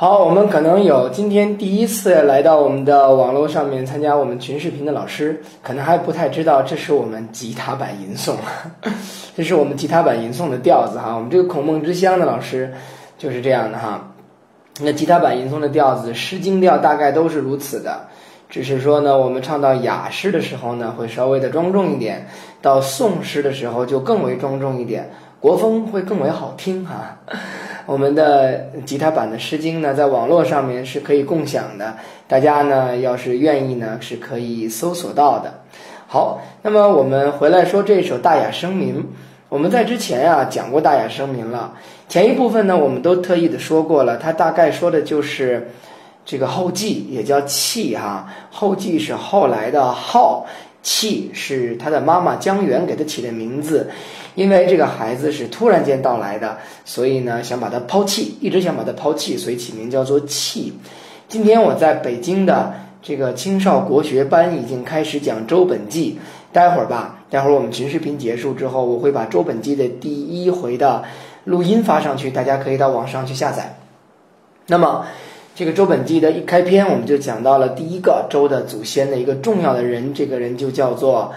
好，我们可能有今天第一次来到我们的网络上面参加我们群视频的老师，可能还不太知道这是我们吉他版吟诵，这是我们吉他版吟诵的调子哈。我们这个孔孟之乡的老师就是这样的哈。那吉他版吟诵的调子，诗经调大概都是如此的，只是说呢，我们唱到雅诗的时候呢，会稍微的庄重一点；到宋诗的时候就更为庄重一点，国风会更为好听哈。我们的吉他版的《诗经》呢，在网络上面是可以共享的，大家呢要是愿意呢，是可以搜索到的。好，那么我们回来说这首《大雅生民》，我们在之前啊讲过《大雅生民》了，前一部分呢我们都特意的说过了，它大概说的就是这个后继，也叫契哈，后继是后来的号，契是他的妈妈姜元给他起的名字。因为这个孩子是突然间到来的，所以呢，想把他抛弃，一直想把他抛弃，所以起名叫做弃。今天我在北京的这个青少国学班已经开始讲《周本纪》，待会儿吧，待会儿我们群视频结束之后，我会把《周本纪》的第一回的录音发上去，大家可以到网上去下载。那么，这个《周本纪》的一开篇，我们就讲到了第一个周的祖先的一个重要的人，这个人就叫做。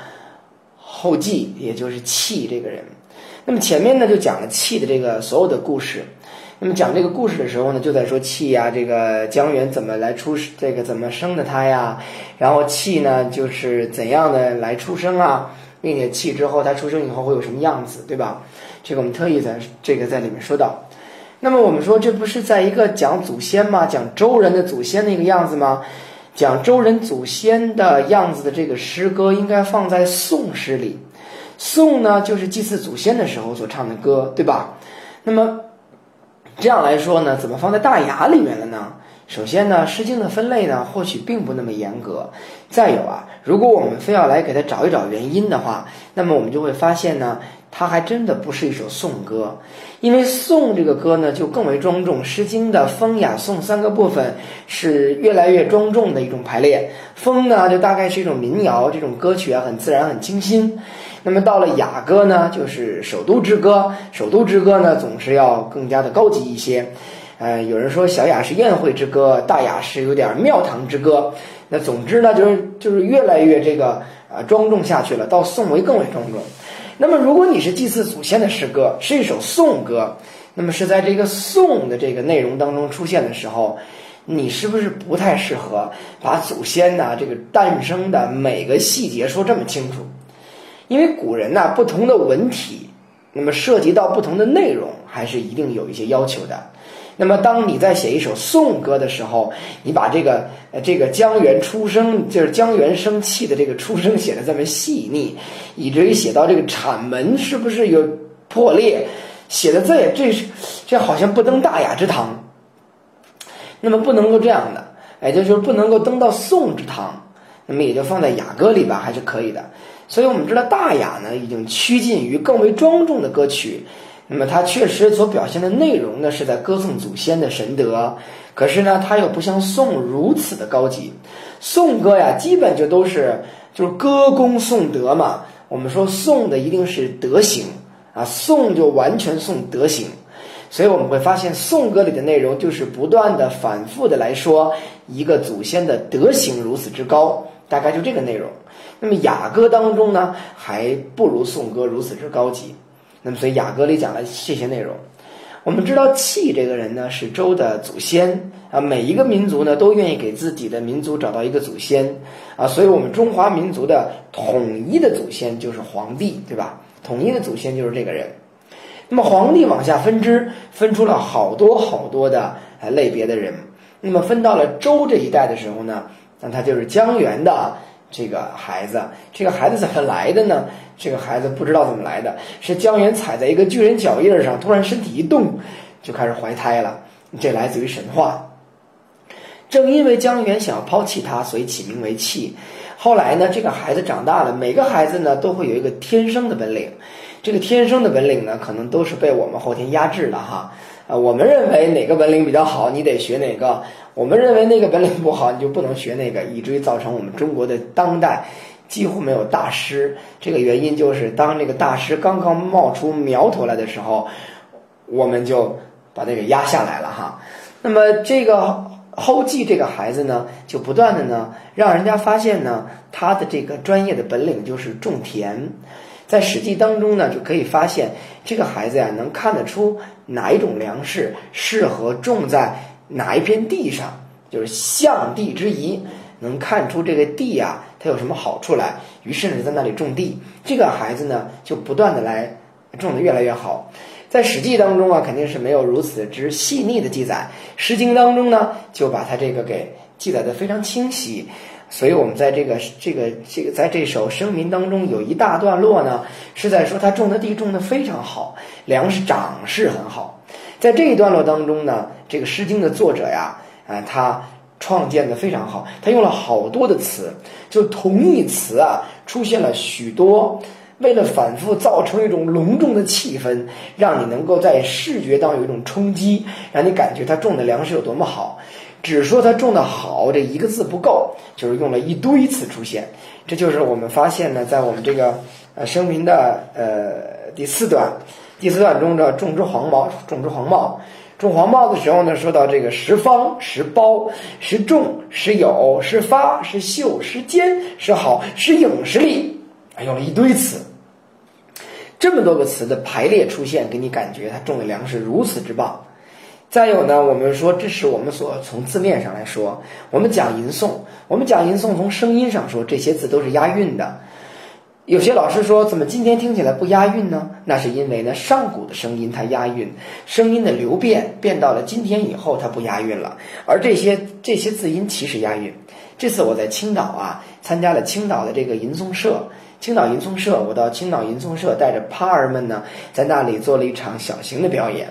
后继，也就是契这个人，那么前面呢就讲了契的这个所有的故事。那么讲这个故事的时候呢，就在说契呀，这个姜元怎么来出这个怎么生的他呀？然后契呢就是怎样的来出生啊，并且契之后他出生以后会有什么样子，对吧？这个我们特意在这个在里面说到。那么我们说这不是在一个讲祖先吗？讲周人的祖先那个样子吗？讲周人祖先的样子的这个诗歌应该放在宋诗里，宋呢就是祭祀祖先的时候所唱的歌，对吧？那么这样来说呢，怎么放在大雅里面了呢？首先呢，《诗经》的分类呢或许并不那么严格。再有啊，如果我们非要来给它找一找原因的话，那么我们就会发现呢。它还真的不是一首颂歌，因为颂这个歌呢就更为庄重，《诗经》的风雅颂三个部分是越来越庄重的一种排列。风呢就大概是一种民谣，这种歌曲啊很自然很清新。那么到了雅歌呢，就是首都之歌，首都之歌呢总是要更加的高级一些。呃，有人说小雅是宴会之歌，大雅是有点庙堂之歌。那总之呢，就是就是越来越这个啊庄重下去了，到宋为更为庄重。那么，如果你是祭祀祖先的诗歌，是一首颂歌，那么是在这个颂的这个内容当中出现的时候，你是不是不太适合把祖先呢这个诞生的每个细节说这么清楚？因为古人呢不同的文体，那么涉及到不同的内容，还是一定有一些要求的。那么，当你在写一首颂歌的时候，你把这个呃这个姜元出生，就是姜元生气的这个出生写的这么细腻，以至于写到这个产门是不是有破裂，写的这这是这好像不登大雅之堂。那么不能够这样的，哎就是不能够登到宋之堂，那么也就放在雅歌里吧，还是可以的。所以我们知道大雅呢，已经趋近于更为庄重的歌曲。那么它确实所表现的内容呢，是在歌颂祖先的神德，可是呢，它又不像颂如此的高级。颂歌呀，基本就都是就是歌功颂德嘛。我们说颂的一定是德行啊，颂就完全颂德行。所以我们会发现，颂歌里的内容就是不断的反复的来说一个祖先的德行如此之高，大概就这个内容。那么雅歌当中呢，还不如颂歌如此之高级。那么，所以雅歌里讲了这些内容。我们知道契这个人呢是周的祖先啊，每一个民族呢都愿意给自己的民族找到一个祖先啊，所以我们中华民族的统一的祖先就是皇帝，对吧？统一的祖先就是这个人。那么皇帝往下分支，分出了好多好多的类别的人。那么分到了周这一代的时候呢，那他就是姜元的。这个孩子，这个孩子怎么来的呢？这个孩子不知道怎么来的，是姜元踩在一个巨人脚印上，突然身体一动，就开始怀胎了。这来自于神话。正因为姜元想要抛弃他，所以起名为弃。后来呢，这个孩子长大了，每个孩子呢都会有一个天生的本领，这个天生的本领呢，可能都是被我们后天压制的哈。啊，我们认为哪个本领比较好，你得学哪个；我们认为那个本领不好，你就不能学那个，以至于造成我们中国的当代几乎没有大师。这个原因就是，当这个大师刚刚冒出苗头来的时候，我们就把他给压下来了哈。那么这个后继这个孩子呢，就不断的呢，让人家发现呢，他的这个专业的本领就是种田。在《史记》当中呢，就可以发现这个孩子呀，能看得出哪一种粮食适合种在哪一片地上，就是象地之宜，能看出这个地呀，它有什么好处来。于是呢，在那里种地，这个孩子呢，就不断的来种的越来越好。在《史记》当中啊，肯定是没有如此之细腻的记载，《诗经》当中呢，就把它这个给记载的非常清晰。所以，我们在这个这个这个在这首声明当中，有一大段落呢，是在说他种的地种的非常好，粮食长势很好。在这一段落当中呢，这个《诗经》的作者呀，啊，他创建的非常好，他用了好多的词，就同义词啊，出现了许多，为了反复造成一种隆重的气氛，让你能够在视觉当中有一种冲击，让你感觉他种的粮食有多么好。只说他种的好，这一个字不够，就是用了一堆词出现。这就是我们发现呢，在我们这个呃声明的呃第四段，第四段中的种植黄帽，种植黄帽，种黄帽的时候呢，说到这个十方、十包、十种、十有、十发、十秀、十坚、十好、十影、十利，用了一堆词。这么多个词的排列出现，给你感觉他种的粮食如此之棒。再有呢，我们说这是我们所从字面上来说，我们讲吟诵，我们讲吟诵从声音上说，这些字都是押韵的。有些老师说，怎么今天听起来不押韵呢？那是因为呢，上古的声音它押韵，声音的流变变到了今天以后，它不押韵了。而这些这些字音其实押韵。这次我在青岛啊，参加了青岛的这个吟诵社，青岛吟诵社，我到青岛吟诵社带着趴儿们呢，在那里做了一场小型的表演。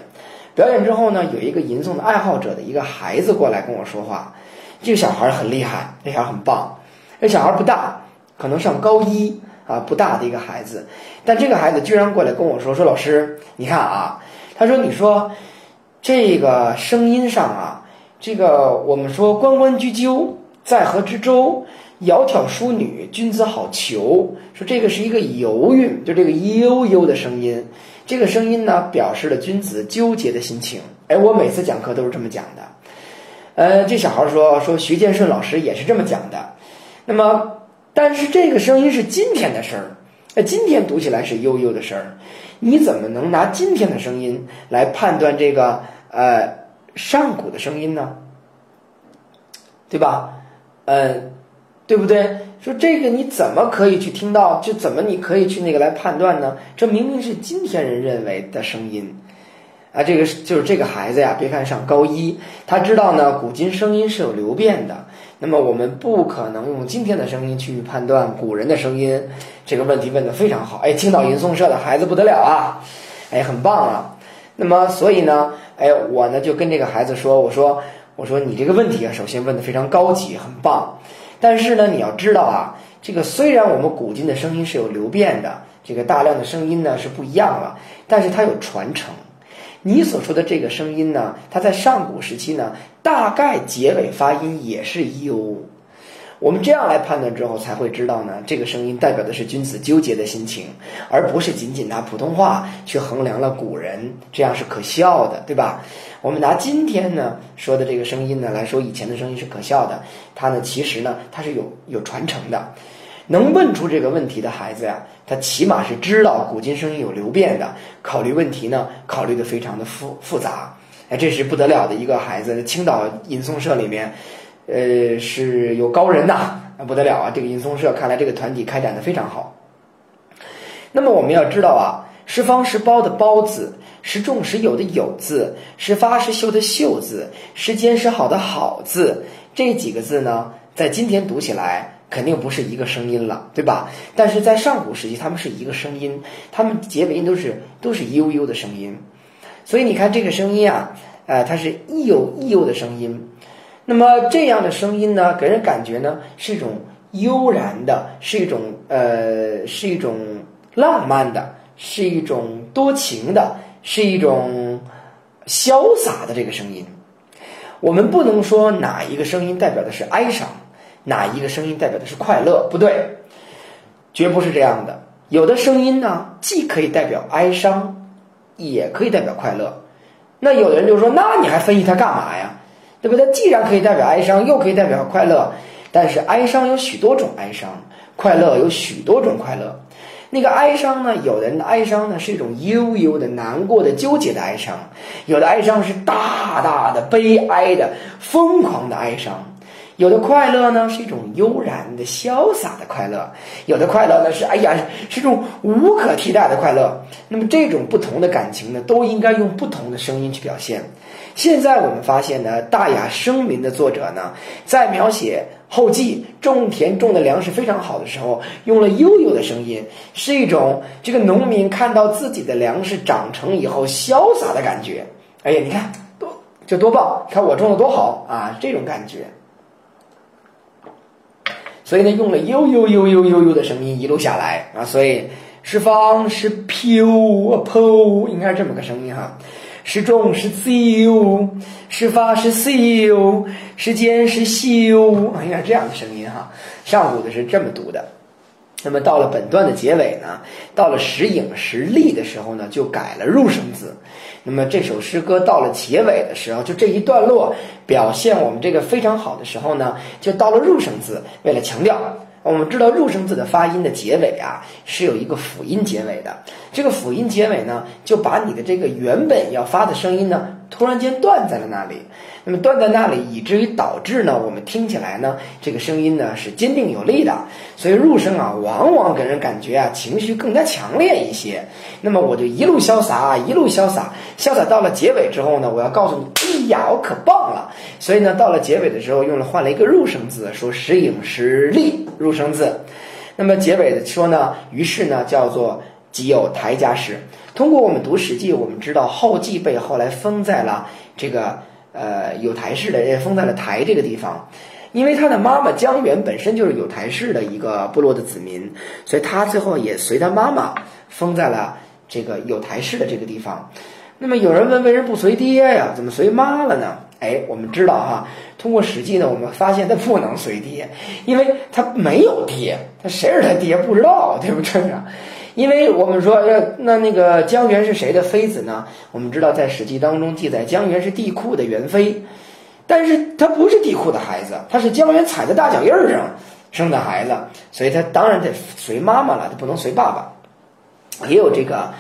表演之后呢，有一个吟诵的爱好者的一个孩子过来跟我说话。这个小孩很厉害，那小孩很棒。那小孩不大，可能上高一啊，不大的一个孩子。但这个孩子居然过来跟我说：“说老师，你看啊，他说你说这个声音上啊，这个我们说关关雎鸠，在河之洲，窈窕淑女，君子好逑。说这个是一个游韵，就这个悠悠的声音。”这个声音呢，表示了君子纠结的心情。哎，我每次讲课都是这么讲的。呃，这小孩说说徐建顺老师也是这么讲的。那么，但是这个声音是今天的声儿，那，今天读起来是悠悠的声儿。你怎么能拿今天的声音来判断这个呃上古的声音呢？对吧？呃，对不对？说这个你怎么可以去听到？就怎么你可以去那个来判断呢？这明明是今天人认为的声音，啊，这个就是这个孩子呀。别看上高一，他知道呢，古今声音是有流变的。那么我们不可能用今天的声音去判断古人的声音。这个问题问得非常好，哎，青岛吟诵社的孩子不得了啊，哎，很棒啊。那么所以呢，哎，我呢就跟这个孩子说，我说，我说你这个问题啊，首先问得非常高级，很棒。但是呢，你要知道啊，这个虽然我们古今的声音是有流变的，这个大量的声音呢是不一样了，但是它有传承。你所说的这个声音呢，它在上古时期呢，大概结尾发音也是 u。我们这样来判断之后，才会知道呢，这个声音代表的是君子纠结的心情，而不是仅仅拿普通话去衡量了古人，这样是可笑的，对吧？我们拿今天呢说的这个声音呢来说，以前的声音是可笑的，它呢其实呢它是有有传承的，能问出这个问题的孩子呀，他起码是知道古今声音有流变的，考虑问题呢考虑的非常的复复杂，哎，这是不得了的一个孩子，青岛吟诵社里面。呃，是有高人呐，那不得了啊！这个吟诵社看来这个团体开展的非常好。那么我们要知道啊，十方十包的包字，十重十有的有字，十发十秀的秀字，十坚十好的好字，这几个字呢，在今天读起来肯定不是一个声音了，对吧？但是在上古时期，他们是一个声音，他们结尾音都是都是悠悠的声音，所以你看这个声音啊，呃，它是亦有亦有的声音。那么这样的声音呢，给人感觉呢是一种悠然的，是一种呃，是一种浪漫的，是一种多情的，是一种潇洒的这个声音。我们不能说哪一个声音代表的是哀伤，哪一个声音代表的是快乐，不对，绝不是这样的。有的声音呢，既可以代表哀伤，也可以代表快乐。那有的人就说，那你还分析它干嘛呀？对不对？既然可以代表哀伤，又可以代表快乐，但是哀伤有许多种哀伤，快乐有许多种快乐。那个哀伤呢？有的人的哀伤呢是一种悠悠的、难过的、纠结的哀伤；有的哀伤是大大的、悲哀的、疯狂的哀伤；有的快乐呢是一种悠然的、潇洒的快乐；有的快乐呢是哎呀，是一种无可替代的快乐。那么这种不同的感情呢，都应该用不同的声音去表现。现在我们发现呢，大雅生民的作者呢，在描写后继种田种的粮食非常好的时候，用了悠悠的声音，是一种这个农民看到自己的粮食长成以后潇洒的感觉。哎呀，你看多这多棒！看我种的多好啊，这种感觉。所以呢，用了悠悠悠悠悠悠的声音一路下来啊，所以是方是飘啊抛，应该是这么个声音哈。是重是修，是发是修，是坚是修，应该是这样的声音哈。上古的是这么读的。那么到了本段的结尾呢，到了时影时立的时候呢，就改了入声字。那么这首诗歌到了结尾的时候，就这一段落表现我们这个非常好的时候呢，就到了入声字，为了强调。我们知道入声字的发音的结尾啊，是有一个辅音结尾的。这个辅音结尾呢，就把你的这个原本要发的声音呢，突然间断在了那里。那么断在那里，以至于导致呢，我们听起来呢，这个声音呢是坚定有力的。所以入声啊，往往给人感觉啊，情绪更加强烈一些。那么我就一路潇洒啊，一路潇洒，潇洒到了结尾之后呢，我要告诉你，哎呀，我可棒了。所以呢，到了结尾的时候，用了换了一个入声字，说时影时立入声字。那么结尾的说呢，于是呢，叫做即有台家时。通过我们读《史记》，我们知道后继被后来封在了这个。呃，有台氏的封在了台这个地方，因为他的妈妈江源本身就是有台氏的一个部落的子民，所以他最后也随他妈妈封在了这个有台氏的这个地方。那么有人问，为什么不随爹呀？怎么随妈了呢？哎，我们知道哈，通过史记呢，我们发现他不能随爹，因为他没有爹，他谁是他爹不知道，对不对啊？因为我们说，那那个姜源是谁的妃子呢？我们知道，在《史记》当中记载，姜源是帝喾的元妃，但是他不是帝喾的孩子，他是姜源踩在大脚印儿上生的孩子，所以他当然得随妈妈了，他不能随爸爸。也有这个，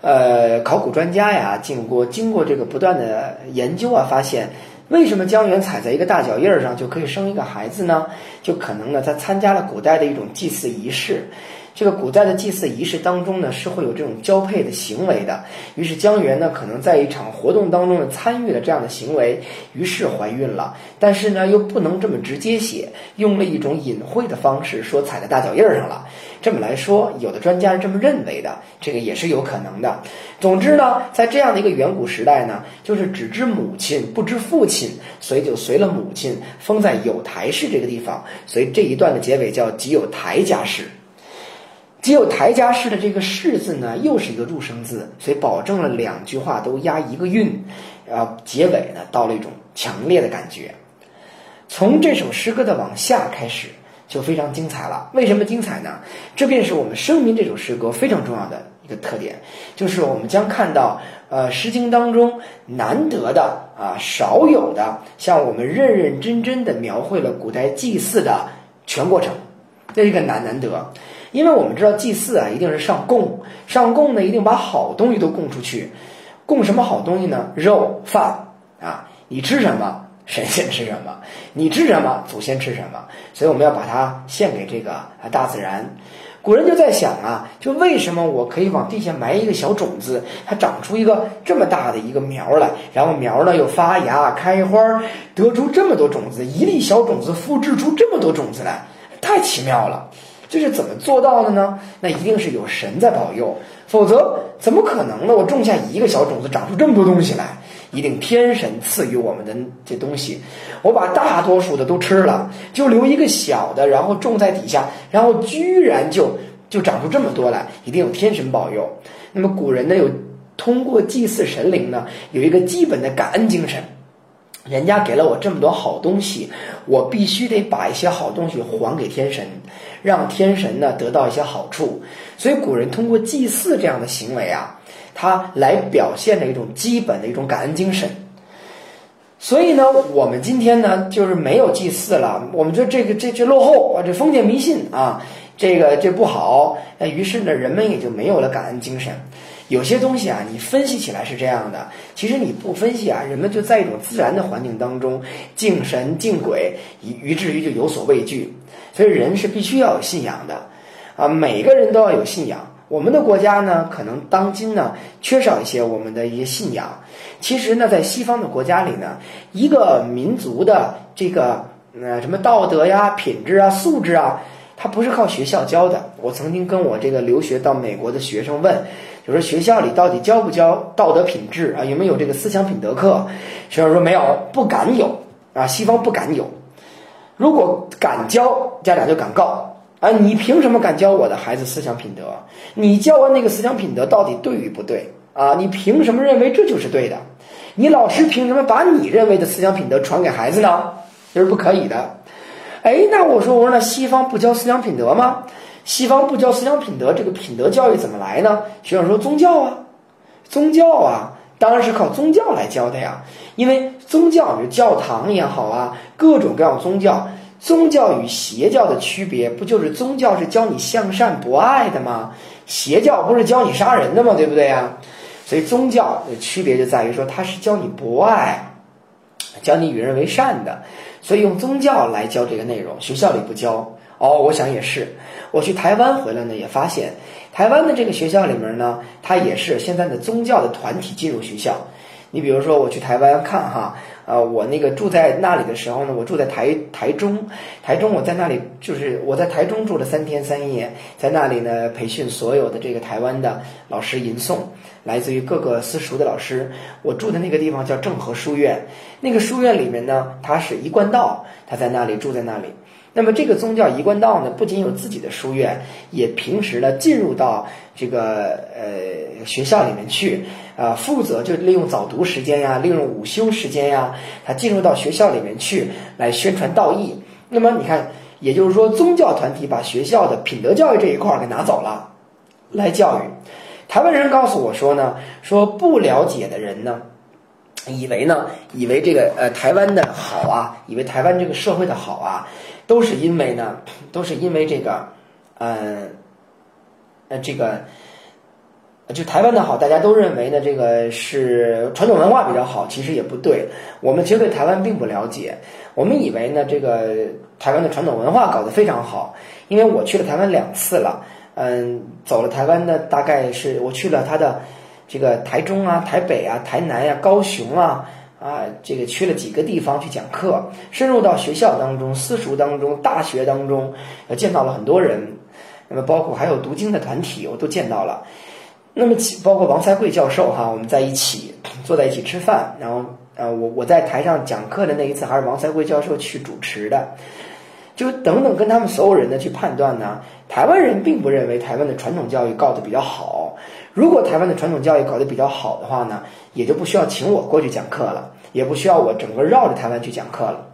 呃，考古专家呀，经过经过这个不断的研究啊，发现为什么姜源踩在一个大脚印儿上就可以生一个孩子呢？就可能呢，他参加了古代的一种祭祀仪式。这个古代的祭祀仪式当中呢，是会有这种交配的行为的。于是姜源呢，可能在一场活动当中呢，参与了这样的行为，于是怀孕了。但是呢，又不能这么直接写，用了一种隐晦的方式说踩在大脚印上了。这么来说，有的专家是这么认为的，这个也是有可能的。总之呢，在这样的一个远古时代呢，就是只知母亲不知父亲，所以就随了母亲封在有台氏这个地方。所以这一段的结尾叫即有台家氏。只有台家氏的这个“氏”字呢，又是一个入声字，所以保证了两句话都押一个韵，然后结尾呢，到了一种强烈的感觉。从这首诗歌的往下开始，就非常精彩了。为什么精彩呢？这便是我们《声明》这首诗歌非常重要的一个特点，就是我们将看到，呃，《诗经》当中难得的啊，少有的，像我们认认真真的描绘了古代祭祀的全过程，这是一个难难得。因为我们知道祭祀啊，一定是上供，上供呢，一定把好东西都供出去。供什么好东西呢？肉饭啊，你吃什么，神仙吃什么；你吃什么，祖先吃什么。所以我们要把它献给这个大自然。古人就在想啊，就为什么我可以往地下埋一个小种子，它长出一个这么大的一个苗来，然后苗呢又发芽开花，得出这么多种子，一粒小种子复制出这么多种子来，太奇妙了。这是怎么做到的呢？那一定是有神在保佑，否则怎么可能呢？我种下一个小种子，长出这么多东西来，一定天神赐予我们的这东西。我把大多数的都吃了，就留一个小的，然后种在底下，然后居然就就长出这么多来，一定有天神保佑。那么古人呢，有通过祭祀神灵呢，有一个基本的感恩精神。人家给了我这么多好东西，我必须得把一些好东西还给天神，让天神呢得到一些好处。所以古人通过祭祀这样的行为啊，他来表现的一种基本的一种感恩精神。所以呢，我们今天呢就是没有祭祀了，我们就这个这这落后啊，这封建迷信啊，这个这不好。那于是呢，人们也就没有了感恩精神。有些东西啊，你分析起来是这样的，其实你不分析啊，人们就在一种自然的环境当中敬神敬鬼，以于至于就有所畏惧。所以人是必须要有信仰的，啊，每个人都要有信仰。我们的国家呢，可能当今呢缺少一些我们的一些信仰。其实呢，在西方的国家里呢，一个民族的这个呃什么道德呀、品质啊、素质啊，它不是靠学校教的。我曾经跟我这个留学到美国的学生问。就说学校里到底教不教道德品质啊？有没有这个思想品德课？学生说没有，不敢有啊。西方不敢有，如果敢教，家长就敢告啊。你凭什么敢教我的孩子思想品德？你教完那个思想品德到底对与不对啊？你凭什么认为这就是对的？你老师凭什么把你认为的思想品德传给孩子呢？这是不可以的。哎，那我说我说那西方不教思想品德吗？西方不教思想品德，这个品德教育怎么来呢？学生说宗教啊，宗教啊，当然是靠宗教来教的呀。因为宗教，就教堂也好啊，各种各样宗教，宗教与邪教的区别，不就是宗教是教你向善博爱的吗？邪教不是教你杀人的吗？对不对呀？所以宗教的区别就在于说，它是教你博爱，教你与人为善的，所以用宗教来教这个内容，学校里不教。哦，我想也是。我去台湾回来呢，也发现台湾的这个学校里面呢，它也是现在的宗教的团体进入学校。你比如说，我去台湾看哈，呃，我那个住在那里的时候呢，我住在台台中，台中我在那里就是我在台中住了三天三夜，在那里呢培训所有的这个台湾的老师吟诵，来自于各个私塾的老师。我住的那个地方叫正和书院，那个书院里面呢，它是一贯道，他在那里住在那里。那么这个宗教一贯道呢，不仅有自己的书院，也平时呢进入到这个呃学校里面去，啊，负责就利用早读时间呀，利用午休时间呀，他进入到学校里面去来宣传道义。那么你看，也就是说，宗教团体把学校的品德教育这一块给拿走了，来教育。台湾人告诉我说呢，说不了解的人呢。以为呢，以为这个呃台湾的好啊，以为台湾这个社会的好啊，都是因为呢，都是因为这个，呃，呃这个，就台湾的好，大家都认为呢，这个是传统文化比较好，其实也不对。我们其实对台湾并不了解，我们以为呢，这个台湾的传统文化搞得非常好，因为我去了台湾两次了，嗯，走了台湾的大概是我去了他的。这个台中啊、台北啊、台南呀、高雄啊，啊，这个去了几个地方去讲课，深入到学校当中、私塾当中、大学当中，呃，见到了很多人。那么，包括还有读经的团体，我都见到了。那么，包括王才贵教授哈，我们在一起坐在一起吃饭，然后，呃，我我在台上讲课的那一次，还是王才贵教授去主持的。就等等，跟他们所有人呢去判断呢，台湾人并不认为台湾的传统教育搞得比较好。如果台湾的传统教育搞得比较好的话呢，也就不需要请我过去讲课了，也不需要我整个绕着台湾去讲课了。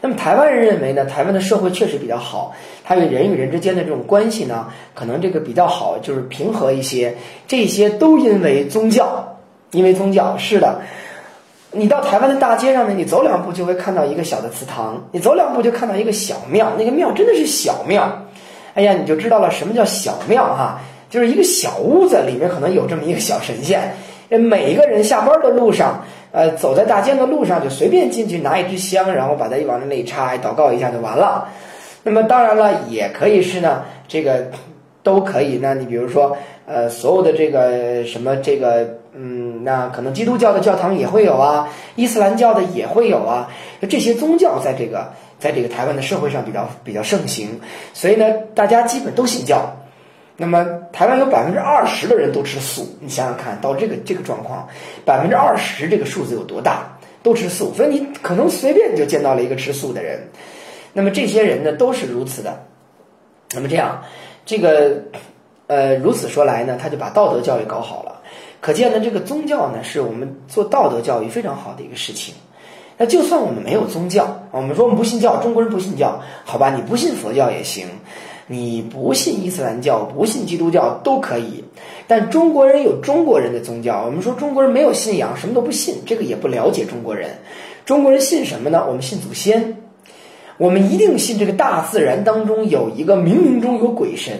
那么台湾人认为呢，台湾的社会确实比较好，它与人与人之间的这种关系呢，可能这个比较好，就是平和一些。这些都因为宗教，因为宗教是的。你到台湾的大街上呢，你走两步就会看到一个小的祠堂，你走两步就看到一个小庙，那个庙真的是小庙。哎呀，你就知道了什么叫小庙哈，就是一个小屋子里面可能有这么一个小神仙。每一个人下班的路上，呃，走在大街的路上就随便进去拿一支香，然后把它往那里插，祷告一下就完了。那么当然了，也可以是呢，这个都可以。那你比如说，呃，所有的这个什么这个。嗯，那可能基督教的教堂也会有啊，伊斯兰教的也会有啊，这些宗教在这个在这个台湾的社会上比较比较盛行，所以呢，大家基本都信教。那么台湾有百分之二十的人都吃素，你想想看到这个这个状况，百分之二十这个数字有多大？都吃素，所以你可能随便就见到了一个吃素的人。那么这些人呢，都是如此的。那么这样，这个呃，如此说来呢，他就把道德教育搞好了。可见呢，这个宗教呢，是我们做道德教育非常好的一个事情。那就算我们没有宗教，我们说我们不信教，中国人不信教，好吧，你不信佛教也行。你不信伊斯兰教，不信基督教都可以。但中国人有中国人的宗教，我们说中国人没有信仰，什么都不信，这个也不了解中国人。中国人信什么呢？我们信祖先，我们一定信这个大自然当中有一个冥冥中有鬼神。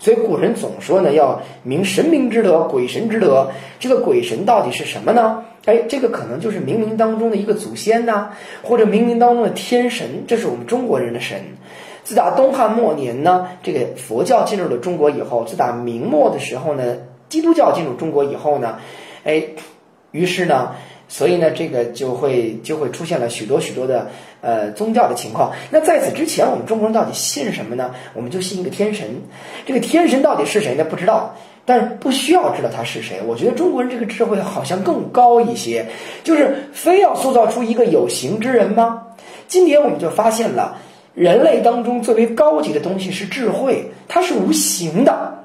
所以古人总说呢，要明神明之德，鬼神之德。这个鬼神到底是什么呢？哎，这个可能就是冥冥当中的一个祖先呐，或者冥冥当中的天神，这是我们中国人的神。自打东汉末年呢，这个佛教进入了中国以后，自打明末的时候呢，基督教进入中国以后呢，哎，于是呢，所以呢，这个就会就会出现了许多许多的呃宗教的情况。那在此之前，我们中国人到底信什么呢？我们就信一个天神。这个天神到底是谁呢？不知道，但是不需要知道他是谁。我觉得中国人这个智慧好像更高一些，就是非要塑造出一个有形之人吗？今天我们就发现了。人类当中最为高级的东西是智慧，它是无形的，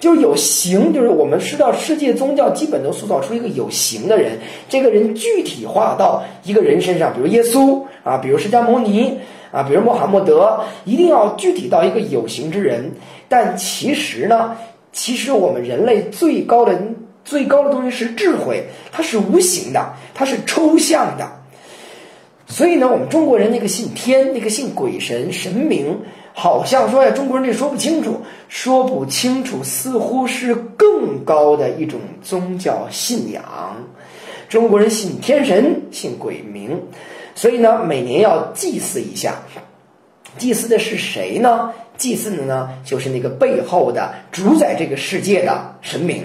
就是有形，就是我们知道世界宗教基本都塑造出一个有形的人，这个人具体化到一个人身上，比如耶稣啊，比如释迦牟尼啊，比如穆罕默德，一定要具体到一个有形之人。但其实呢，其实我们人类最高的最高的东西是智慧，它是无形的，它是抽象的。所以呢，我们中国人那个信天，那个信鬼神神明，好像说呀，中国人这说不清楚，说不清楚，似乎是更高的一种宗教信仰。中国人信天神，信鬼名，所以呢，每年要祭祀一下。祭祀的是谁呢？祭祀的呢，就是那个背后的主宰这个世界的神明。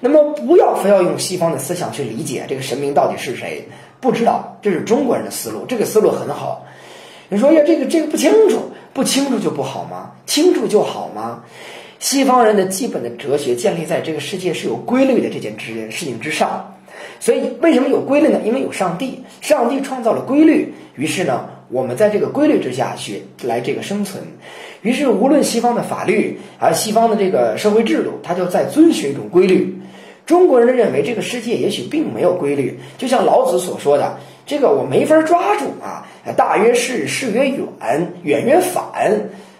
那么，不要非要用西方的思想去理解这个神明到底是谁。不知道，这是中国人的思路，这个思路很好。你说呀，这个这个不清楚，不清楚就不好吗？清楚就好吗？西方人的基本的哲学建立在这个世界是有规律的这件之事情之上。所以为什么有规律呢？因为有上帝，上帝创造了规律，于是呢，我们在这个规律之下去来这个生存。于是无论西方的法律，还是西方的这个社会制度，它就在遵循一种规律。中国人认为这个世界也许并没有规律，就像老子所说的：“这个我没法抓住啊，大约是是曰远，远曰反，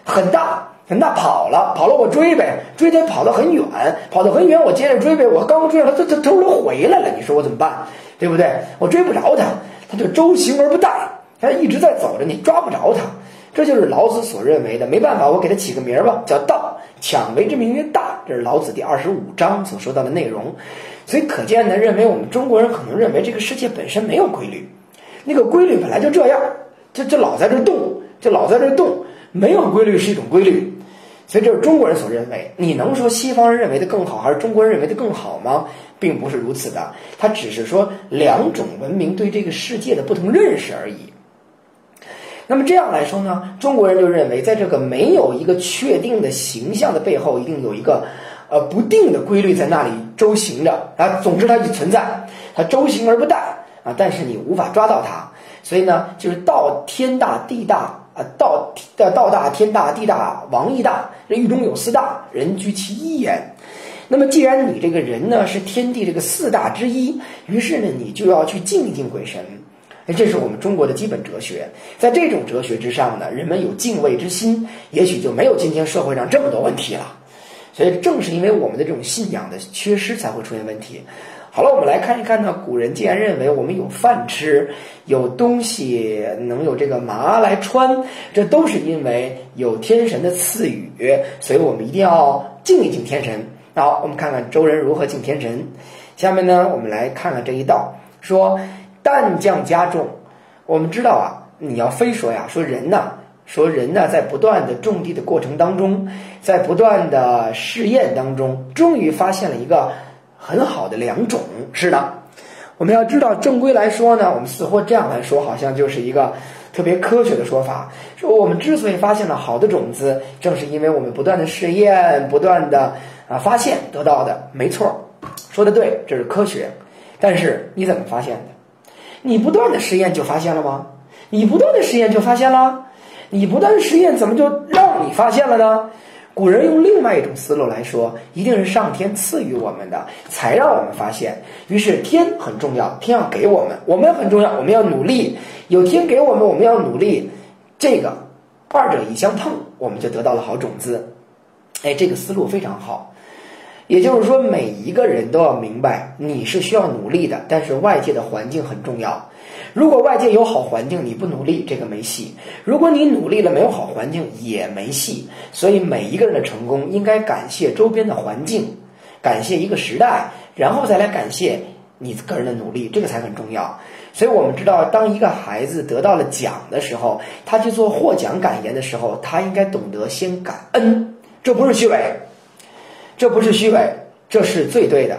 很大很大跑了，跑了我追呗，追他跑得很远，跑得很远，我接着追呗，我刚追上他，他他突然回来了，你说我怎么办？对不对？我追不着他，他就周行而不殆，他一直在走着，你抓不着他。”这就是老子所认为的，没办法，我给他起个名儿吧，叫道。抢为之名曰大，这是老子第二十五章所说到的内容。所以可见呢，认为我们中国人可能认为这个世界本身没有规律，那个规律本来就这样，就就老在这动，就老在这动，没有规律是一种规律。所以这是中国人所认为。你能说西方人认为的更好，还是中国人认为的更好吗？并不是如此的，它只是说两种文明对这个世界的不同认识而已。那么这样来说呢，中国人就认为，在这个没有一个确定的形象的背后，一定有一个，呃，不定的规律在那里周行着啊。总之，它就存在，它周行而不殆啊。但是你无法抓到它，所以呢，就是道天大地大啊，道的道大天大地大王亦大，这狱中有四大，人居其一焉。那么既然你这个人呢是天地这个四大之一，于是呢，你就要去敬一敬鬼神。这是我们中国的基本哲学，在这种哲学之上呢，人们有敬畏之心，也许就没有今天社会上这么多问题了。所以正是因为我们的这种信仰的缺失，才会出现问题。好了，我们来看一看呢，古人既然认为我们有饭吃，有东西能有这个麻来穿，这都是因为有天神的赐予，所以我们一定要敬一敬天神。好，我们看看周人如何敬天神。下面呢，我们来看看这一道说。淡降加重，我们知道啊，你要非说呀，说人呢，说人呢，在不断的种地的过程当中，在不断的试验当中，终于发现了一个很好的良种。是的，我们要知道，正规来说呢，我们似乎这样来说，好像就是一个特别科学的说法。说我们之所以发现了好的种子，正是因为我们不断的试验，不断的啊发现得到的。没错，说的对，这是科学。但是你怎么发现的？你不断的实验就发现了吗？你不断的实验就发现了？你不断的实验怎么就让你发现了呢？古人用另外一种思路来说，一定是上天赐予我们的，才让我们发现。于是天很重要，天要给我们，我们很重要，我们要努力。有天给我们，我们要努力。这个二者一相碰，我们就得到了好种子。哎，这个思路非常好。也就是说，每一个人都要明白，你是需要努力的，但是外界的环境很重要。如果外界有好环境，你不努力，这个没戏；如果你努力了，没有好环境，也没戏。所以，每一个人的成功应该感谢周边的环境，感谢一个时代，然后再来感谢你个人的努力，这个才很重要。所以我们知道，当一个孩子得到了奖的时候，他去做获奖感言的时候，他应该懂得先感恩，这不是虚伪。这不是虚伪，这是最对的。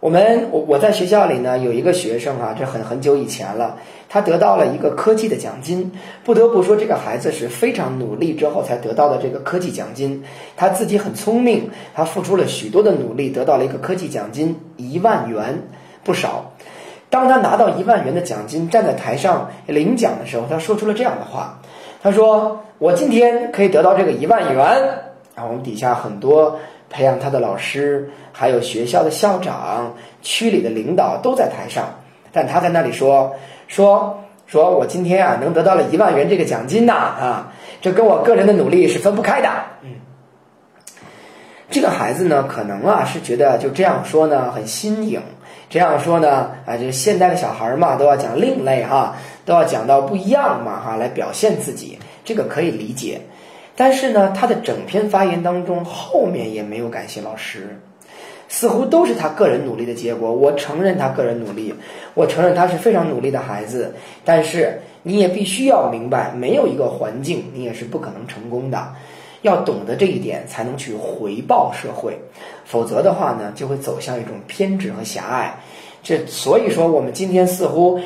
我们我我在学校里呢，有一个学生啊，这很很久以前了，他得到了一个科技的奖金。不得不说，这个孩子是非常努力之后才得到的这个科技奖金。他自己很聪明，他付出了许多的努力，得到了一个科技奖金一万元，不少。当他拿到一万元的奖金，站在台上领奖的时候，他说出了这样的话：“他说我今天可以得到这个一万元。”然后我们底下很多。培养他的老师，还有学校的校长、区里的领导都在台上，但他在那里说说说，我今天啊能得到了一万元这个奖金呐啊，这跟我个人的努力是分不开的。嗯，这个孩子呢，可能啊是觉得就这样说呢很新颖，这样说呢啊，就是现代的小孩嘛都要讲另类哈，都要讲到不一样嘛哈，来表现自己，这个可以理解。但是呢，他的整篇发言当中后面也没有感谢老师，似乎都是他个人努力的结果。我承认他个人努力，我承认他是非常努力的孩子。但是你也必须要明白，没有一个环境，你也是不可能成功的。要懂得这一点，才能去回报社会，否则的话呢，就会走向一种偏执和狭隘。这所以说，我们今天似乎。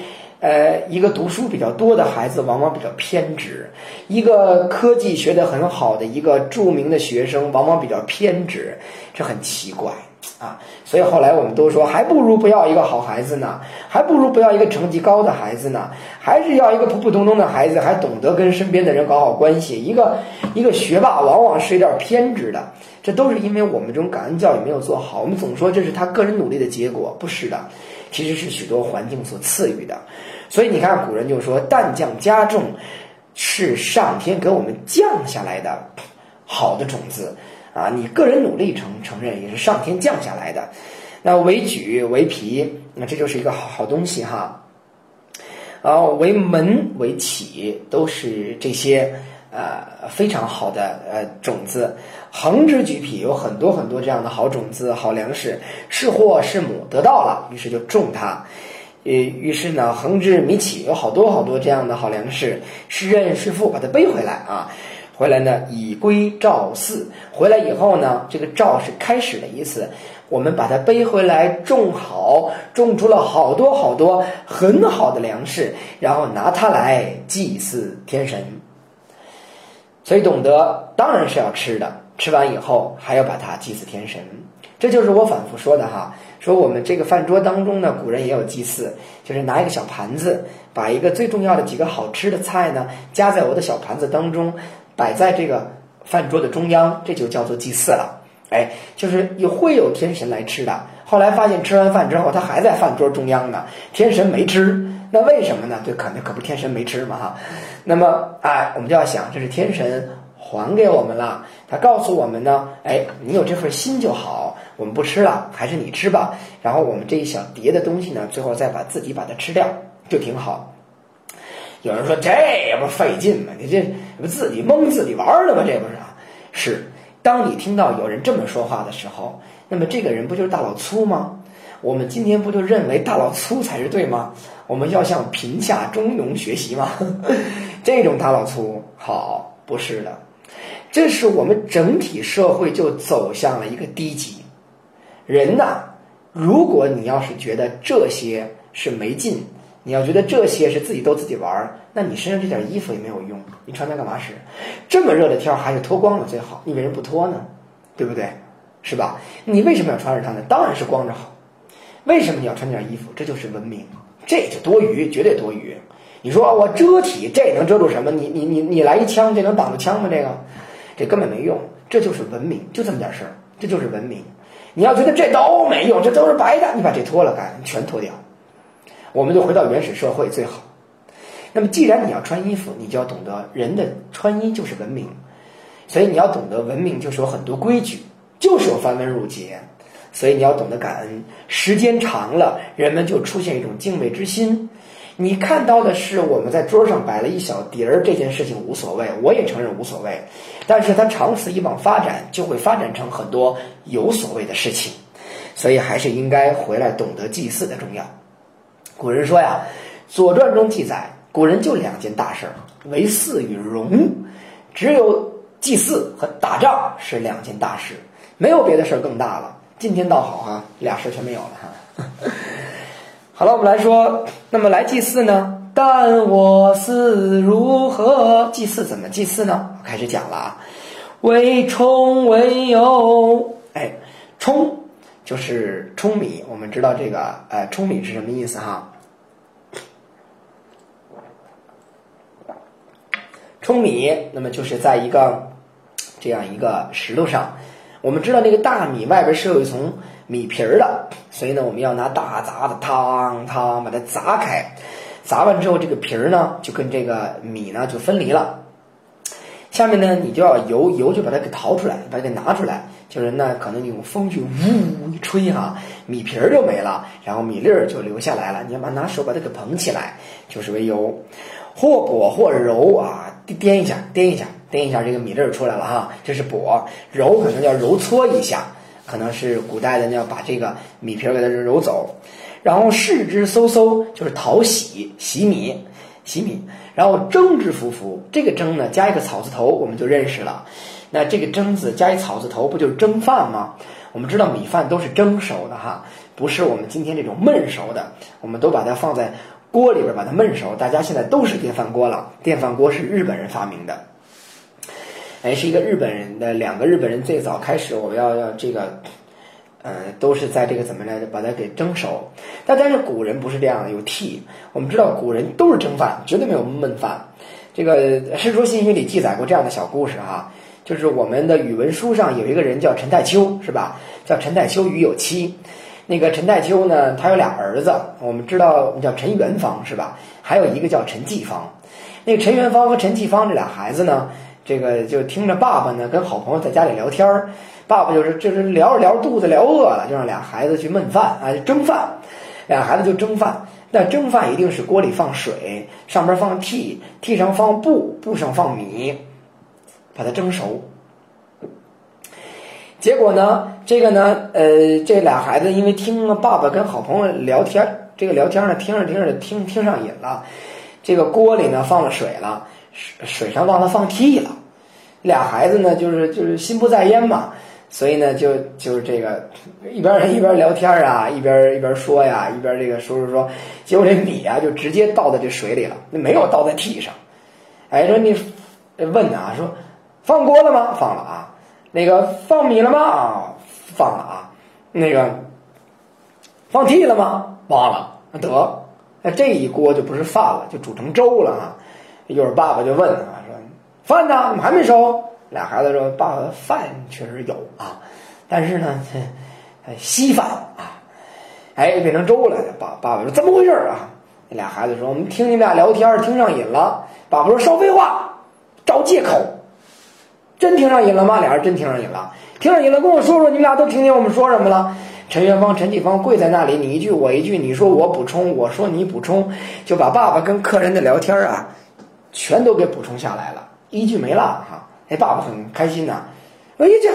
呃，一个读书比较多的孩子往往比较偏执，一个科技学得很好的一个著名的学生往往比较偏执，这很奇怪啊。所以后来我们都说，还不如不要一个好孩子呢，还不如不要一个成绩高的孩子呢，还是要一个普普通通的孩子，还懂得跟身边的人搞好关系。一个一个学霸往往是有点偏执的，这都是因为我们这种感恩教育没有做好。我们总说这是他个人努力的结果，不是的，其实是许多环境所赐予的。所以你看，古人就说“淡降加重”，是上天给我们降下来的好的种子啊！你个人努力承承认，也是上天降下来的。那为举为皮，那这就是一个好好东西哈。啊，为门为起，都是这些呃非常好的呃种子。横之举皮，有很多很多这样的好种子、好粮食，是祸是母得到了，于是就种它。呃，于是呢，横之弥起，有好多好多这样的好粮食，是任是父把它背回来啊，回来呢，以归赵四，回来以后呢，这个赵是开始的意思，我们把它背回来，种好，种出了好多好多很好的粮食，然后拿它来祭祀天神，所以懂得当然是要吃的，吃完以后还要把它祭祀天神。这就是我反复说的哈，说我们这个饭桌当中呢，古人也有祭祀，就是拿一个小盘子，把一个最重要的几个好吃的菜呢，夹在我的小盘子当中，摆在这个饭桌的中央，这就叫做祭祀了。哎，就是也会有天神来吃的。后来发现吃完饭之后，他还在饭桌中央呢，天神没吃，那为什么呢？这可能可不天神没吃嘛哈。那么哎，我们就要想，这是天神还给我们了，他告诉我们呢，哎，你有这份心就好。我们不吃了，还是你吃吧。然后我们这一小碟的东西呢，最后再把自己把它吃掉，就挺好。有人说这不费劲吗？你这不自己蒙自己玩的吗？这不是啊？是。当你听到有人这么说话的时候，那么这个人不就是大老粗吗？我们今天不就认为大老粗才是对吗？我们要向贫下中农学习吗？这种大老粗好不是的，这是我们整体社会就走向了一个低级。人呐，如果你要是觉得这些是没劲，你要觉得这些是自己逗自己玩儿，那你身上这件衣服也没有用，你穿它干嘛使？这么热的天儿还是脱光了最好，你为什么不脱呢？对不对？是吧？你为什么要穿着它呢？当然是光着好。为什么你要穿件衣服？这就是文明，这就多余，绝对多余。你说我遮体，这能遮住什么？你你你你来一枪，这能挡住枪吗？这个，这根本没用。这就是文明，就这么点事儿，这就是文明。你要觉得这都没用，这都是白的，你把这脱了干，全脱掉，我们就回到原始社会最好。那么既然你要穿衣服，你就要懂得人的穿衣就是文明，所以你要懂得文明就是有很多规矩，就是有繁文缛节，所以你要懂得感恩。时间长了，人们就出现一种敬畏之心。你看到的是我们在桌上摆了一小碟儿，这件事情无所谓，我也承认无所谓。但是它长此以往发展，就会发展成很多有所谓的事情。所以还是应该回来懂得祭祀的重要。古人说呀，《左传》中记载，古人就两件大事儿：为祀与戎。只有祭祀和打仗是两件大事，没有别的事儿更大了。今天倒好啊，俩事儿全没有了哈。好了，我们来说，那么来祭祀呢？但我司如何祭祀？怎么祭祀呢？我开始讲了啊。为冲为由，哎，冲就是舂米。我们知道这个，呃，舂米是什么意思哈？舂米，那么就是在一个这样一个石头上。我们知道那个大米外边是有一层。米皮儿的，所以呢，我们要拿大砸子，汤汤把它砸开，砸完之后，这个皮儿呢就跟这个米呢就分离了。下面呢，你就要油油就把它给淘出来，把它给拿出来，就是那可能你用风去呜一吹哈，米皮儿就没了，然后米粒儿就留下来了。你要把拿手把它给捧起来，就是为油，或裹或揉啊，颠一下，颠一下，颠一下，这个米粒儿出来了哈，这是裹，揉可能要揉搓一下。可能是古代的要把这个米皮儿给它揉走，然后试之嗖嗖就是淘洗洗米洗米，然后蒸之浮浮，这个蒸呢加一个草字头我们就认识了，那这个蒸字加一草字头不就是蒸饭吗？我们知道米饭都是蒸熟的哈，不是我们今天这种焖熟的，我们都把它放在锅里边把它焖熟，大家现在都是电饭锅了，电饭锅是日本人发明的。哎，是一个日本人的两个日本人最早开始，我们要要这个，呃，都是在这个怎么来着，把它给蒸熟。但但是古人不是这样的，有屉。我们知道古人都是蒸饭，绝对没有焖饭。这个《世说新语》里记载过这样的小故事哈，就是我们的语文书上有一个人叫陈太丘，是吧？叫陈太丘与有妻。那个陈太丘呢，他有俩儿子，我们知道叫陈元芳，是吧？还有一个叫陈继芳。那个陈元芳和陈继芳这俩孩子呢？这个就听着爸爸呢跟好朋友在家里聊天儿，爸爸就是就是聊着聊肚子聊饿了，就让俩孩子去焖饭啊蒸饭，俩孩子就蒸饭。那蒸饭一定是锅里放水，上边放屉，屉上放布，布上放米，把它蒸熟。结果呢，这个呢，呃，这俩孩子因为听了爸爸跟好朋友聊天，这个聊天呢听着听着听听上瘾了，这个锅里呢放了水了。水水上忘了放屁了，俩孩子呢，就是就是心不在焉嘛，所以呢，就就是这个一边一边聊天啊，一边一边说呀，一边这个说说说，结果这米啊就直接倒在这水里了，那没有倒在屉上。哎，说你问啊，说放锅了吗？放了啊。那个放米了吗？放了啊。那个放屁了吗？忘了。得，那这一锅就不是饭了，就煮成粥了啊。一会儿爸爸就问啊，说饭呢？怎么还没收？俩孩子说：“爸爸，饭确实有啊，但是呢，稀饭啊，哎，变成粥了。”爸爸爸说：“怎么回事啊？”那俩孩子说：“我们听你们俩聊天听上瘾了。”爸爸说：“少废话，找借口。真听上瘾了吗？俩人真听上瘾了，听上瘾了，跟我说说，你们俩都听见我们说什么了？”陈元芳、陈继芳跪在那里，你一句我一句，你说我补充，我说你补充，就把爸爸跟客人的聊天啊。全都给补充下来了，一句没落哈。哎，爸爸很开心呐。哎呀，这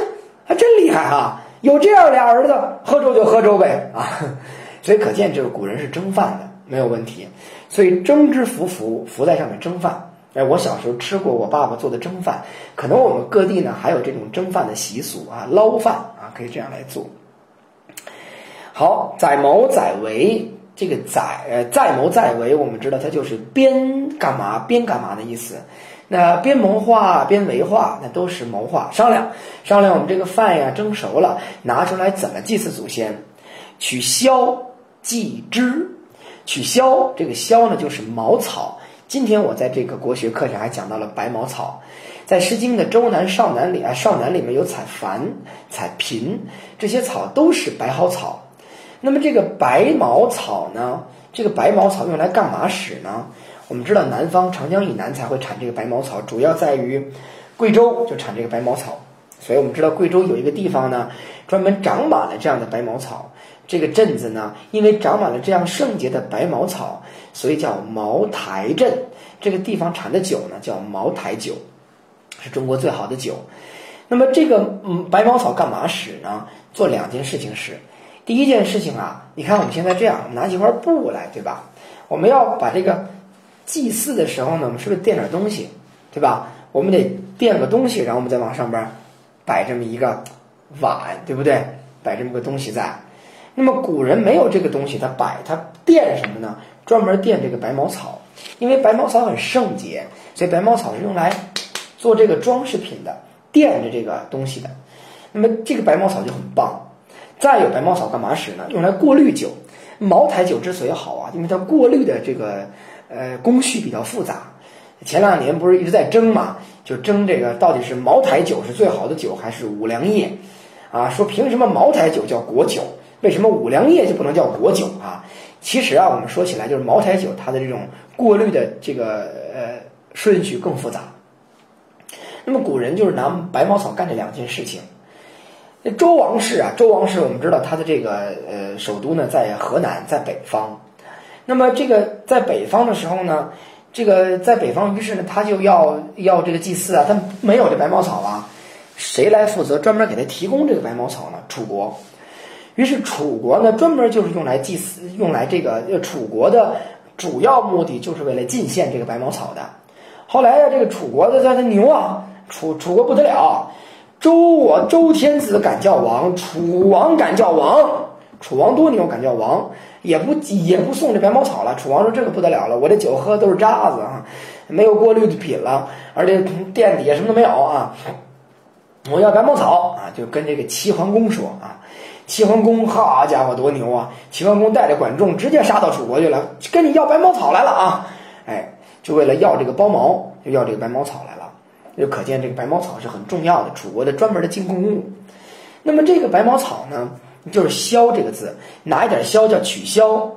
还真厉害哈！有这样俩儿子，喝粥就喝粥呗啊。所以可见，这个古人是蒸饭的，没有问题。所以蒸之浮浮，浮在上面蒸饭。哎，我小时候吃过我爸爸做的蒸饭，可能我们各地呢还有这种蒸饭的习俗啊，捞饭啊，可以这样来做。好，载谋载为。这个载呃载谋载为，我们知道它就是边干嘛边干嘛的意思。那边谋划边为划，那都是谋划商量商量。我们这个饭呀蒸熟了，拿出来怎么祭祀祖先？取萧祭之，取萧这个萧呢就是茅草。今天我在这个国学课上还讲到了白茅草，在《诗经》的《周南少南》里啊，少南里面有采蟠、采萍，这些草都是白蒿草。那么这个白茅草呢？这个白茅草用来干嘛使呢？我们知道南方长江以南才会产这个白茅草，主要在于贵州就产这个白茅草。所以我们知道贵州有一个地方呢，专门长满了这样的白茅草。这个镇子呢，因为长满了这样圣洁的白茅草，所以叫茅台镇。这个地方产的酒呢，叫茅台酒，是中国最好的酒。那么这个嗯白茅草干嘛使呢？做两件事情使。第一件事情啊，你看我们现在这样，拿几块布来，对吧？我们要把这个祭祀的时候呢，我们是不是垫点东西，对吧？我们得垫个东西，然后我们再往上边摆这么一个碗，对不对？摆这么个东西在。那么古人没有这个东西，他摆他垫什么呢？专门垫这个白毛草，因为白毛草很圣洁，所以白毛草是用来做这个装饰品的，垫着这个东西的。那么这个白毛草就很棒。再有白茅草干嘛使呢？用来过滤酒。茅台酒之所以好啊，因为它过滤的这个呃工序比较复杂。前两年不是一直在争嘛，就争这个到底是茅台酒是最好的酒，还是五粮液啊？说凭什么茅台酒叫国酒？为什么五粮液就不能叫国酒啊？其实啊，我们说起来就是茅台酒，它的这种过滤的这个呃顺序更复杂。那么古人就是拿白茅草干这两件事情。周王室啊，周王室我们知道他的这个呃首都呢在河南，在北方。那么这个在北方的时候呢，这个在北方，于是呢他就要要这个祭祀啊，他没有这白毛草啊，谁来负责专门给他提供这个白毛草呢？楚国。于是楚国呢，专门就是用来祭祀，用来这个呃，楚国的主要目的就是为了进献这个白毛草的。后来呀，这个楚国的他他牛啊，楚楚国不得了，周我周天子敢叫王，楚王敢叫王，楚王多牛敢叫王，也不也不送这白毛草了。楚王说这个不得了了，我这酒喝的都是渣子啊，没有过滤的品了，而且店底下什么都没有啊，我要白毛草啊，就跟这个齐桓公说啊。齐桓公，好家伙，多牛啊！齐桓公带着管仲直接杀到楚国去了，跟你要白毛草来了啊！哎，就为了要这个包毛，就要这个白毛草来了，就可见这个白茅草是很重要的，楚国的专门的进贡物。那么这个白毛草呢，就是萧这个字，拿一点萧叫取萧。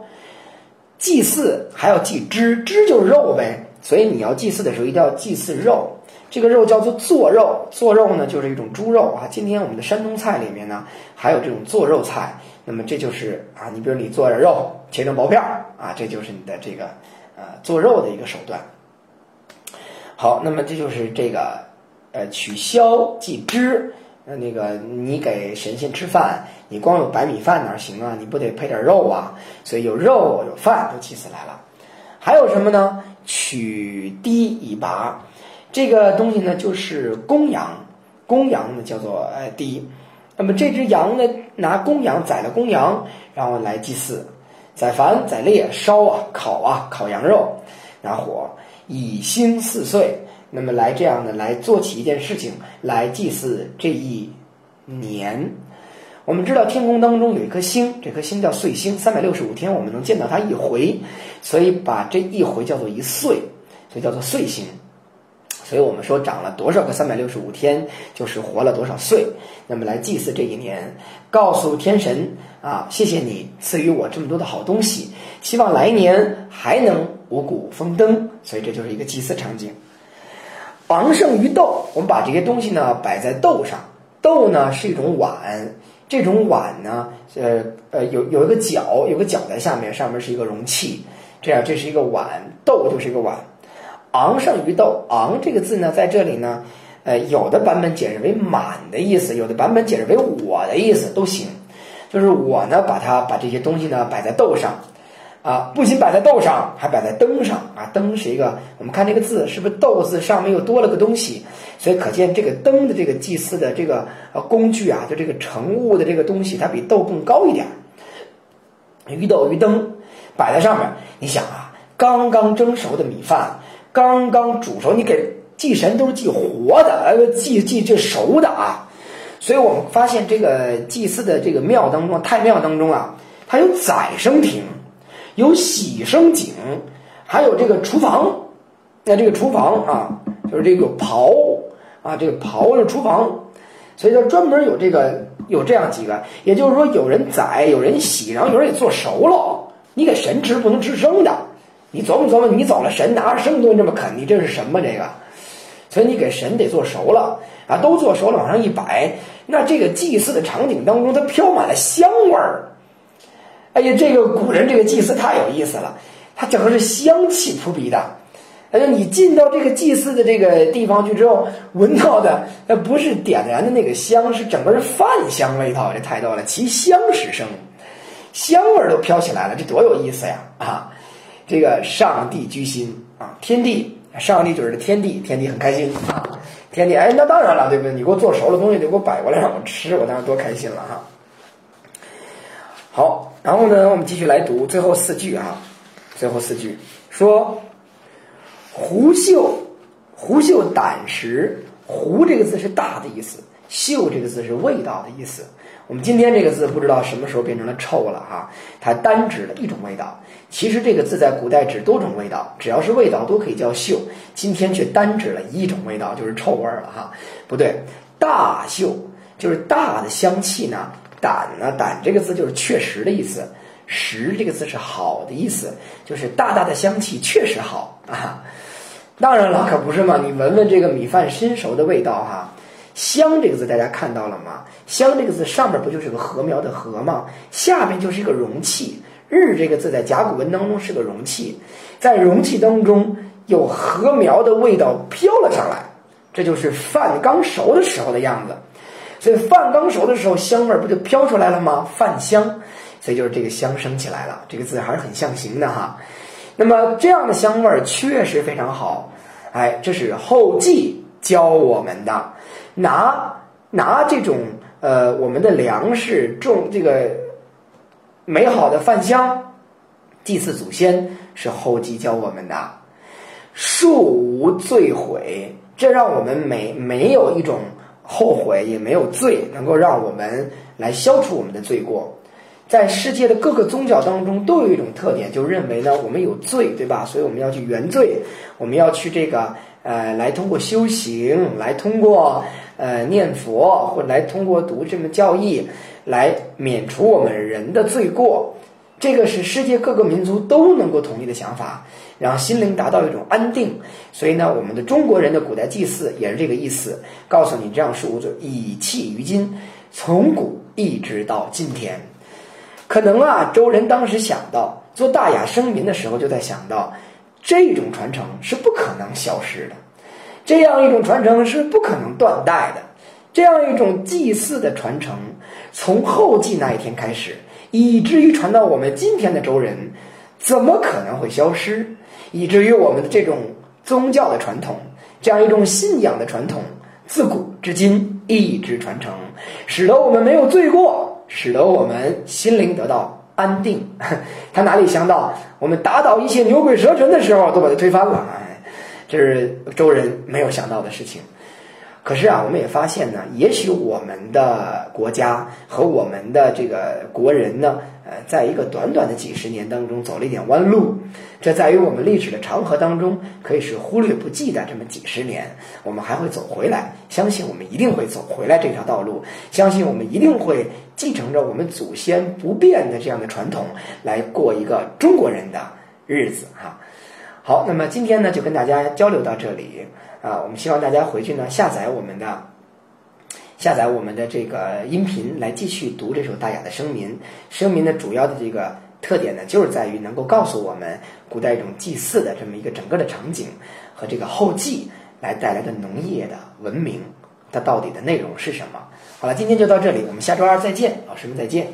祭祀还要祭汁”，汁就是肉呗，所以你要祭祀的时候一定要祭祀肉。这个肉叫做做肉，做肉呢就是一种猪肉啊。今天我们的山东菜里面呢还有这种做肉菜，那么这就是啊，你比如你做点肉，切成薄片儿啊，这就是你的这个呃做肉的一个手段。好，那么这就是这个呃取消祭脂，那那个你给神仙吃饭，你光有白米饭哪行啊？你不得配点肉啊？所以有肉有饭都祭祀来了。还有什么呢？取滴以拔。这个东西呢，就是公羊，公羊呢叫做呃第那么这只羊呢，拿公羊宰了公羊，然后来祭祀，宰繁宰猎烧啊烤啊烤羊肉，拿火以星四岁，那么来这样的来做起一件事情来祭祀这一年。我们知道天空当中有一颗星，这颗星叫岁星，三百六十五天我们能见到它一回，所以把这一回叫做一岁，所以叫做岁星。所以我们说长了多少个三百六十五天，就是活了多少岁。那么来祭祀这一年，告诉天神啊，谢谢你赐予我这么多的好东西，希望来年还能五谷丰登。所以这就是一个祭祀场景。昂盛于豆，我们把这些东西呢摆在豆上。豆呢是一种碗，这种碗呢，呃呃有有一个角，有个角在下面，上面是一个容器，这样这是一个碗，豆就是一个碗。昂盛于豆，昂这个字呢，在这里呢，呃，有的版本解释为满的意思，有的版本解释为我的意思都行。就是我呢，把它把这些东西呢摆在豆上，啊，不仅摆在豆上，还摆在灯上啊。灯是一个，我们看这个字是不是豆字上面又多了个东西？所以可见这个灯的这个祭祀的这个工具啊，就这个盛物的这个东西，它比豆更高一点。鱼豆鱼灯摆在上面，你想啊，刚刚蒸熟的米饭。刚刚煮熟，你给祭神都是祭活的，呃，祭祭这熟的啊。所以我们发现这个祭祀的这个庙当中，太庙当中啊，它有宰生亭，有洗生井，还有这个厨房。那这个厨房啊，就是这个有刨啊，这个刨是厨房，所以它专门有这个有这样几个。也就是说，有人宰，有人洗，然后有人给做熟了。你给神吃不能吃生的。你琢磨琢磨，你走了，神拿着生东西这么啃，你这是什么？这个，所以你给神得做熟了啊，都做熟了往上一摆，那这个祭祀的场景当中，它飘满了香味儿。哎呀，这个古人这个祭祀太有意思了，它整个是香气扑鼻的。哎呀，你进到这个祭祀的这个地方去之后，闻到的那不是点燃的那个香，是整个是饭香味道，这太多了，其香始生，香味儿都飘起来了，这多有意思呀！啊，这个上帝居心啊，天地，上帝就是天地，天地很开心啊，天地，哎，那当然了，对不对？你给我做熟了东西，得给我摆过来让我吃，我当然多开心了哈。好，然后呢，我们继续来读最后四句啊，最后四句说。狐嗅，狐嗅胆识。狐这个字是大的意思，嗅这个字是味道的意思。我们今天这个字不知道什么时候变成了臭了哈，它单指了一种味道。其实这个字在古代指多种味道，只要是味道都可以叫嗅。今天却单指了一种味道，就是臭味了哈。不对，大嗅就是大的香气呢。胆呢，胆这个字就是确实的意思，实这个字是好的意思，就是大大的香气确实好啊。当然了，可不是嘛！你闻闻这个米饭新熟的味道哈，香这个字大家看到了吗？香这个字上面不就是个禾苗的禾吗？下边就是一个容器。日这个字在甲骨文当中是个容器，在容器当中有禾苗的味道飘了上来，这就是饭刚熟的时候的样子。所以饭刚熟的时候，香味不就飘出来了吗？饭香，所以就是这个香升起来了。这个字还是很象形的哈。那么这样的香味儿确实非常好。哎，这是后继教我们的，拿拿这种呃我们的粮食种这个美好的饭香祭祀祖先，是后继教我们的，恕无罪悔，这让我们没没有一种后悔，也没有罪，能够让我们来消除我们的罪过。在世界的各个宗教当中，都有一种特点，就认为呢，我们有罪，对吧？所以我们要去原罪，我们要去这个呃，来通过修行，来通过呃念佛，或者来通过读这么教义，来免除我们人的罪过。这个是世界各个民族都能够统一的想法，让心灵达到一种安定。所以呢，我们的中国人的古代祭祀也是这个意思，告诉你这样是无罪，以气于今，从古一直到今天。可能啊，周人当时想到做大雅生民的时候，就在想到这种传承是不可能消失的，这样一种传承是不可能断代的，这样一种祭祀的传承，从后继那一天开始，以至于传到我们今天的周人，怎么可能会消失？以至于我们的这种宗教的传统，这样一种信仰的传统，自古至今一直传承，使得我们没有罪过。使得我们心灵得到安定。他哪里想到，我们打倒一切牛鬼蛇神的时候，都把它推翻了？哎，这是周人没有想到的事情。可是啊，我们也发现呢，也许我们的国家和我们的这个国人呢。呃，在一个短短的几十年当中走了一点弯路，这在于我们历史的长河当中可以是忽略不计的这么几十年，我们还会走回来，相信我们一定会走回来这条道路，相信我们一定会继承着我们祖先不变的这样的传统，来过一个中国人的日子哈。好，那么今天呢就跟大家交流到这里啊，我们希望大家回去呢下载我们的。下载我们的这个音频来继续读这首大雅的声民。声民的主要的这个特点呢，就是在于能够告诉我们古代一种祭祀的这么一个整个的场景和这个后继来带来的农业的文明，它到底的内容是什么？好了，今天就到这里，我们下周二再见，老师们再见。